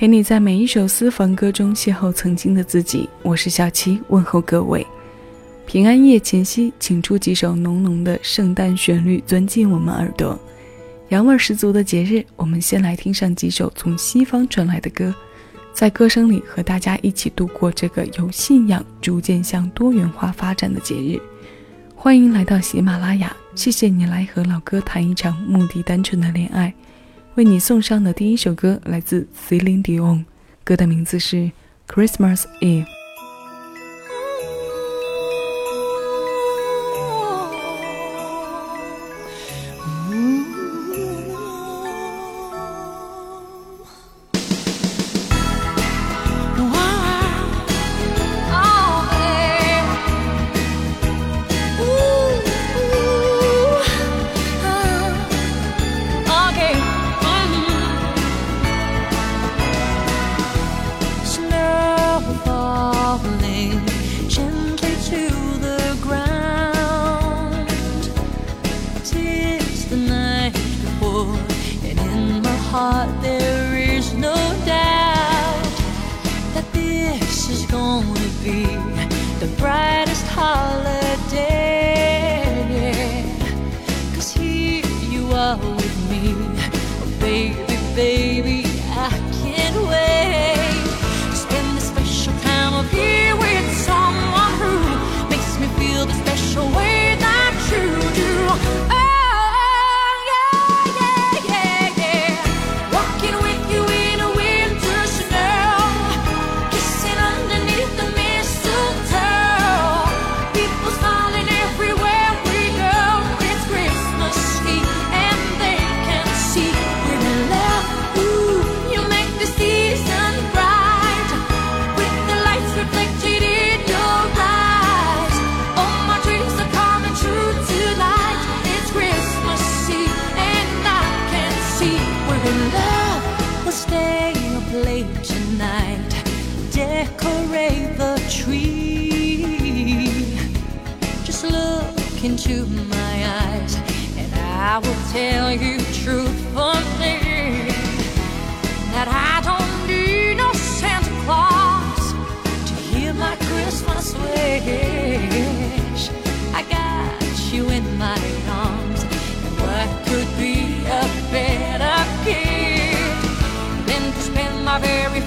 陪你在每一首私房歌中邂逅曾经的自己，我是小七，问候各位。平安夜前夕，请出几首浓浓的圣诞旋律，钻进我们耳朵。洋味十足的节日，我们先来听上几首从西方传来的歌，在歌声里和大家一起度过这个由信仰逐渐向多元化发展的节日。欢迎来到喜马拉雅，谢谢你来和老哥谈一场目的单纯的恋爱。为你送上的第一首歌来自 Celine Dion，歌的名字是《Christmas Eve》。heart into my eyes, and I will tell you truthfully that I don't need no Santa Claus to hear my Christmas wish. I got you in my arms, and what could be a better gift than to spend my very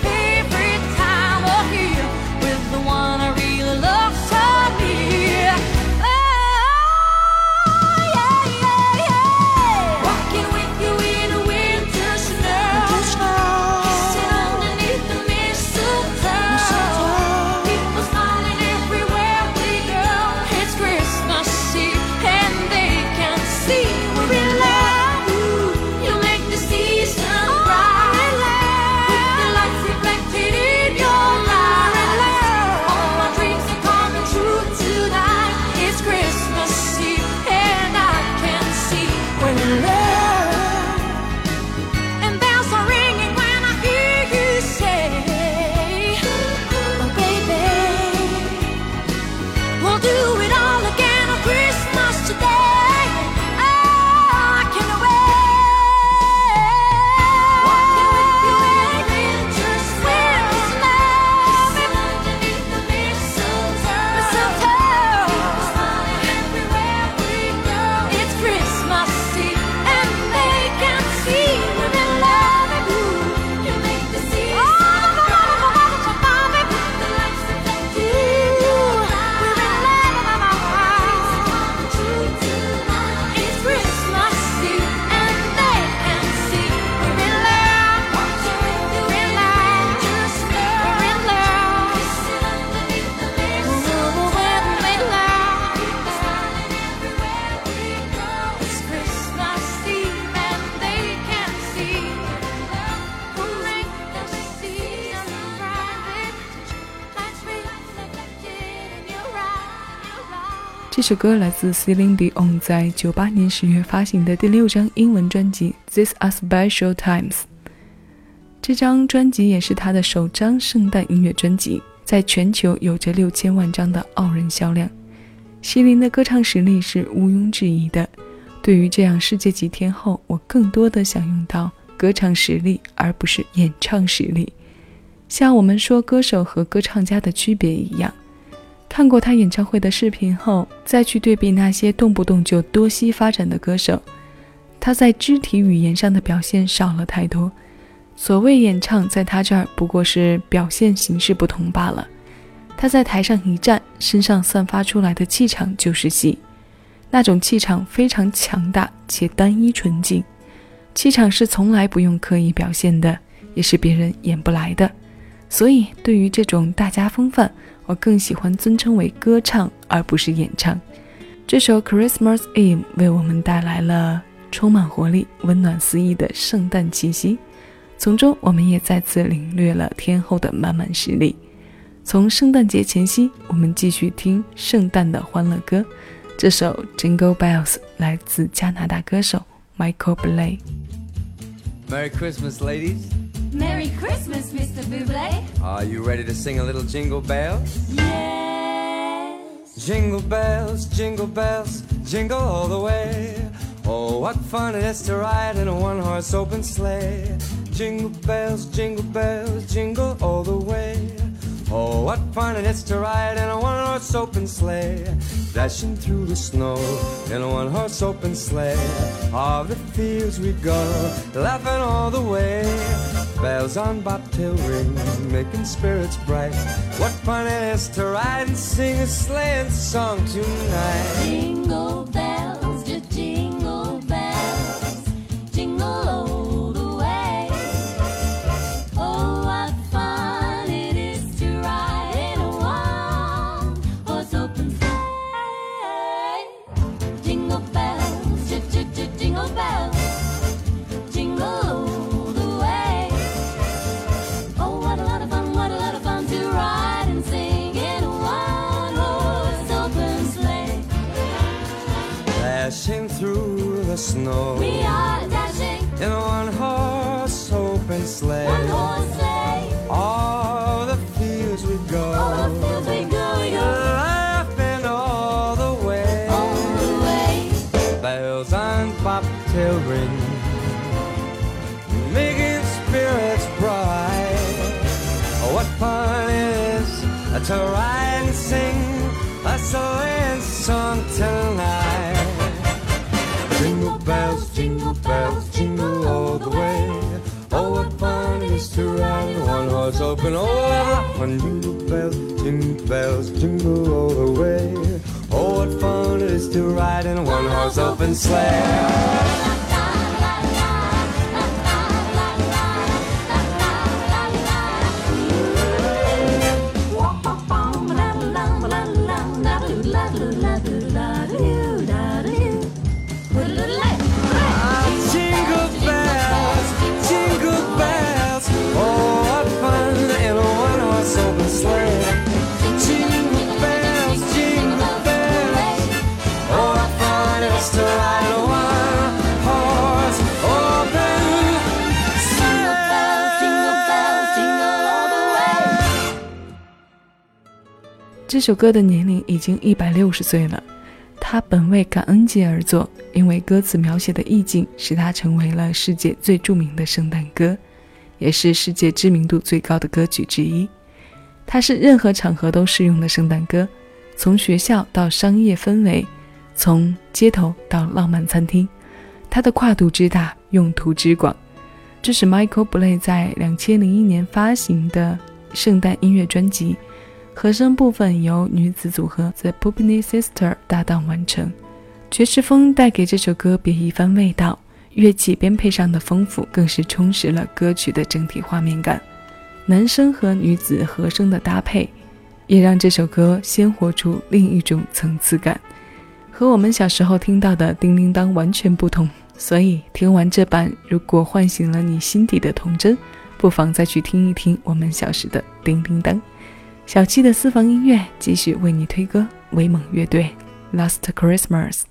这首歌来自 Celine Dion 在九八年十月发行的第六张英文专辑《These Are Special Times》。这张专辑也是她的首张圣诞音乐专辑，在全球有着六千万张的傲人销量。希林的歌唱实力是毋庸置疑的。对于这样世界级天后，我更多的想用到歌唱实力，而不是演唱实力，像我们说歌手和歌唱家的区别一样。看过他演唱会的视频后，再去对比那些动不动就多西发展的歌手，他在肢体语言上的表现少了太多。所谓演唱，在他这儿不过是表现形式不同罢了。他在台上一站，身上散发出来的气场就是戏，那种气场非常强大且单一纯净。气场是从来不用刻意表现的，也是别人演不来的。所以，对于这种大家风范，我更喜欢尊称为歌唱，而不是演唱。这首《Christmas Eve》为我们带来了充满活力、温暖肆意的圣诞气息，从中我们也再次领略了天后的满满实力。从圣诞节前夕，我们继续听圣诞的欢乐歌。这首《Jingle Bells》来自加拿大歌手 Michael Blay。Merry Christmas, ladies. Merry Christmas, Mr. Buble. Are you ready to sing a little jingle bells? Yes. Jingle bells, jingle bells, jingle all the way. Oh, what fun it is to ride in a one-horse open sleigh. Jingle bells, jingle bells, jingle all the way. Oh, what fun it is to ride in a one-horse open sleigh, dashing through the snow in a one-horse open sleigh. All the fields we go, laughing all the way bells on bobtail ring, making spirits bright. What fun it is to ride and sing a sleighing song tonight. the snow. We are dashing in a one horse open sleigh. doors open all oh, around. jingle bells, jingle bells, jingle all the way. Oh, what fun it is to ride in a one-horse open sleigh. 这首歌的年龄已经一百六十岁了，它本为感恩节而作，因为歌词描写的意境，使它成为了世界最著名的圣诞歌，也是世界知名度最高的歌曲之一。它是任何场合都适用的圣诞歌，从学校到商业氛围，从街头到浪漫餐厅，它的跨度之大，用途之广。这是 Michael Blay 在两千零一年发行的圣诞音乐专辑。和声部分由女子组合 The p o p n e y s i s t e r 搭档完成，爵士风带给这首歌别一番味道，乐器编配上的丰富更是充实了歌曲的整体画面感。男生和女子和声的搭配，也让这首歌鲜活出另一种层次感，和我们小时候听到的《叮叮当》完全不同。所以听完这版，如果唤醒了你心底的童真，不妨再去听一听我们小时的《叮叮当》。小七的私房音乐继续为你推歌，威猛乐队《Last Christmas》。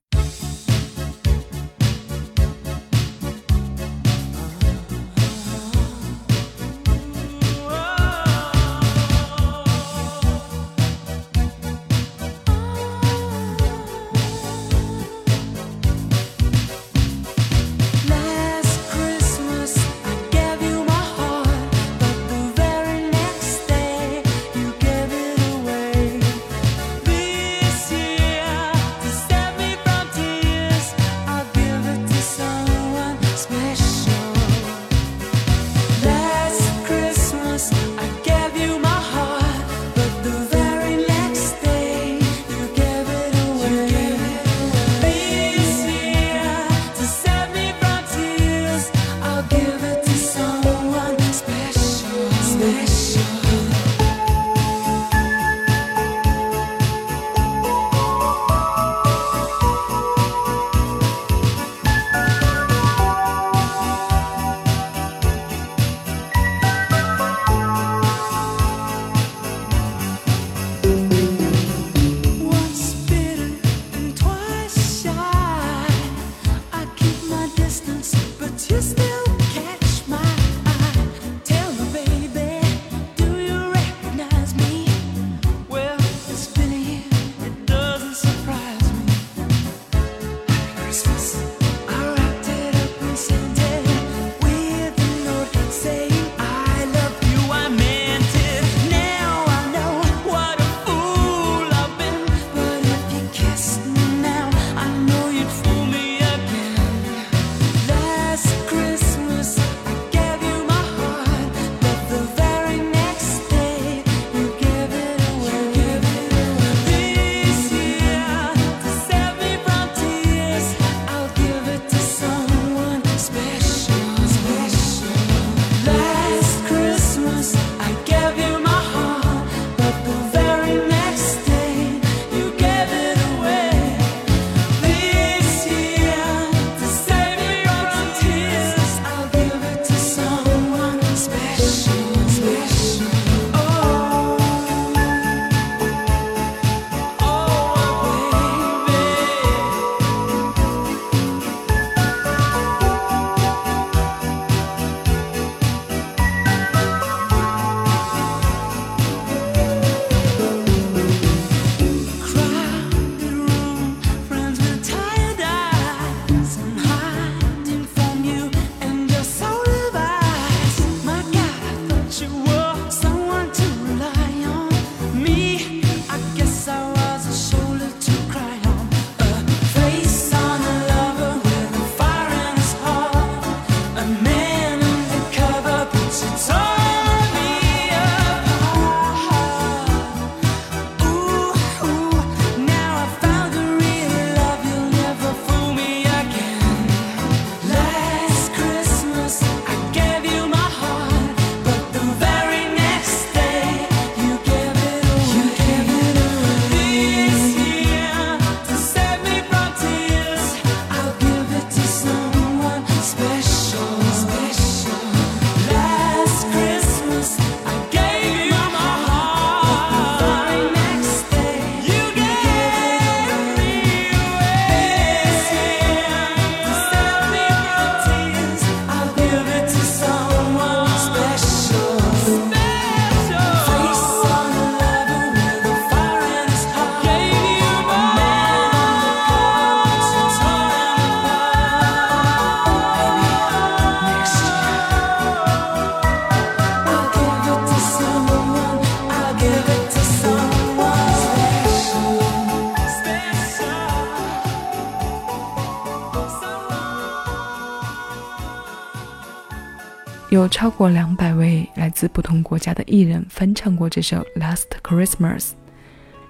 有超过两百位来自不同国家的艺人翻唱过这首《Last Christmas》。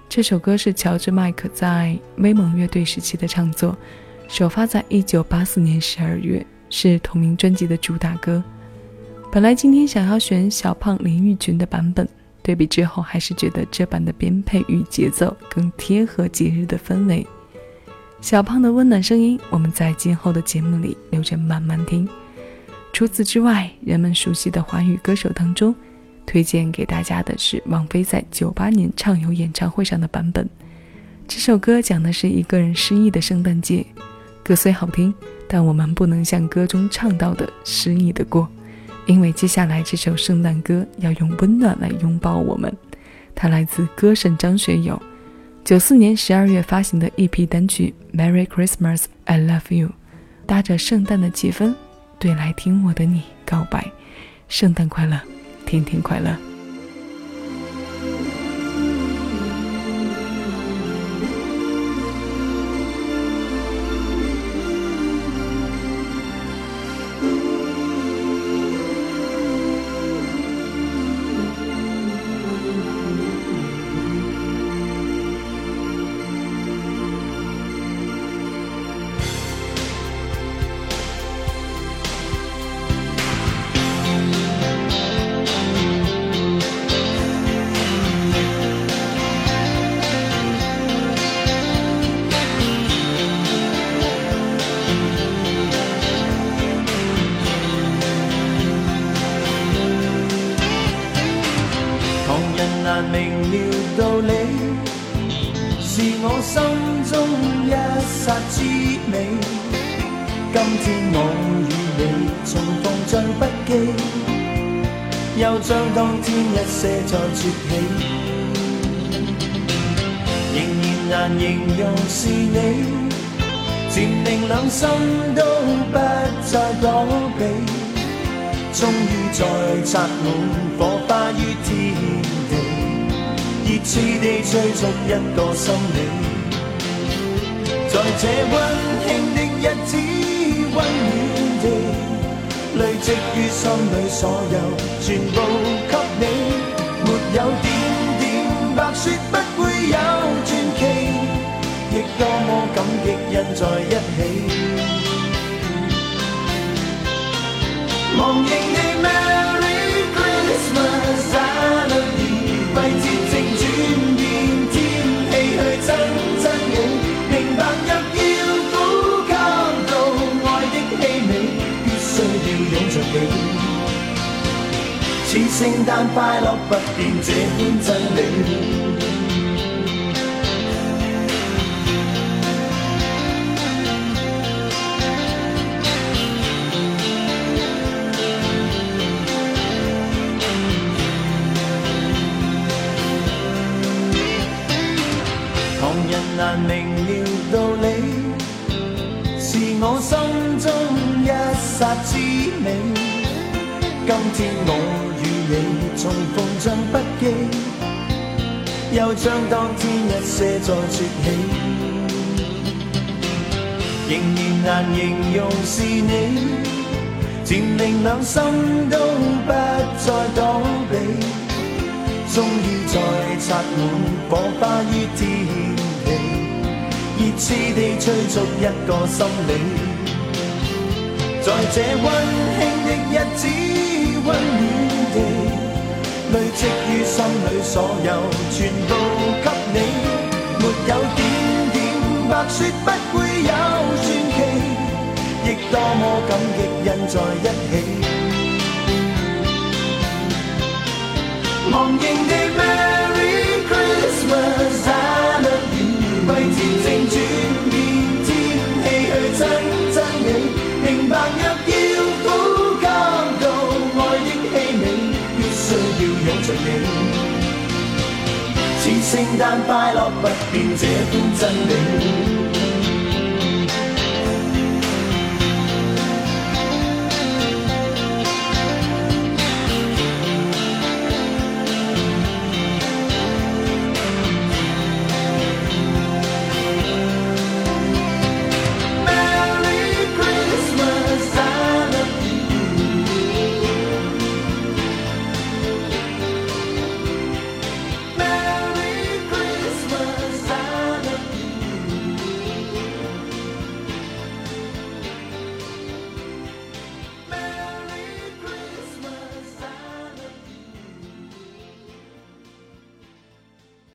这首歌是乔治·麦克在威猛乐队时期的创作，首发在一九八四年十二月，是同名专辑的主打歌。本来今天想要选小胖林玉群的版本，对比之后还是觉得这版的编配与节奏更贴合节日的氛围。小胖的温暖声音，我们在今后的节目里留着慢慢听。除此之外，人们熟悉的华语歌手当中，推荐给大家的是王菲在九八年畅游演唱会上的版本。这首歌讲的是一个人失意的圣诞节。歌虽好听，但我们不能像歌中唱到的失意的过，因为接下来这首圣诞歌要用温暖来拥抱我们。它来自歌神张学友九四年十二月发行的一批单曲《Merry Christmas I Love You》，搭着圣诞的气氛。对，来听我的你告白，圣诞快乐，天天快乐。明了道理，是我心中一刹之美。今天我与你重逢将不记，又将当天一些再说起，仍然难形容是你，渐定两心都不再躲避，终于再擦满火花于天。热切地追逐一个心你，在这温馨的日子，温暖地累积于心里，所有全部给你。没有点点白雪，不会有传奇，亦多么感激印在一起。忘形地咩？圣诞快乐，不变这片真灵。重逢像不记，又将当天一些再说起，仍然难形容是你，渐令两心都不再躲避，终于再擦满火花于天地，热炽地催促一个心理，在这温馨的日子温暖。堆积于心里所有，全部给你。没有点点白雪，不会有传奇。亦多么感激印在一起，忘形的美。似圣诞快乐，不变这般真美。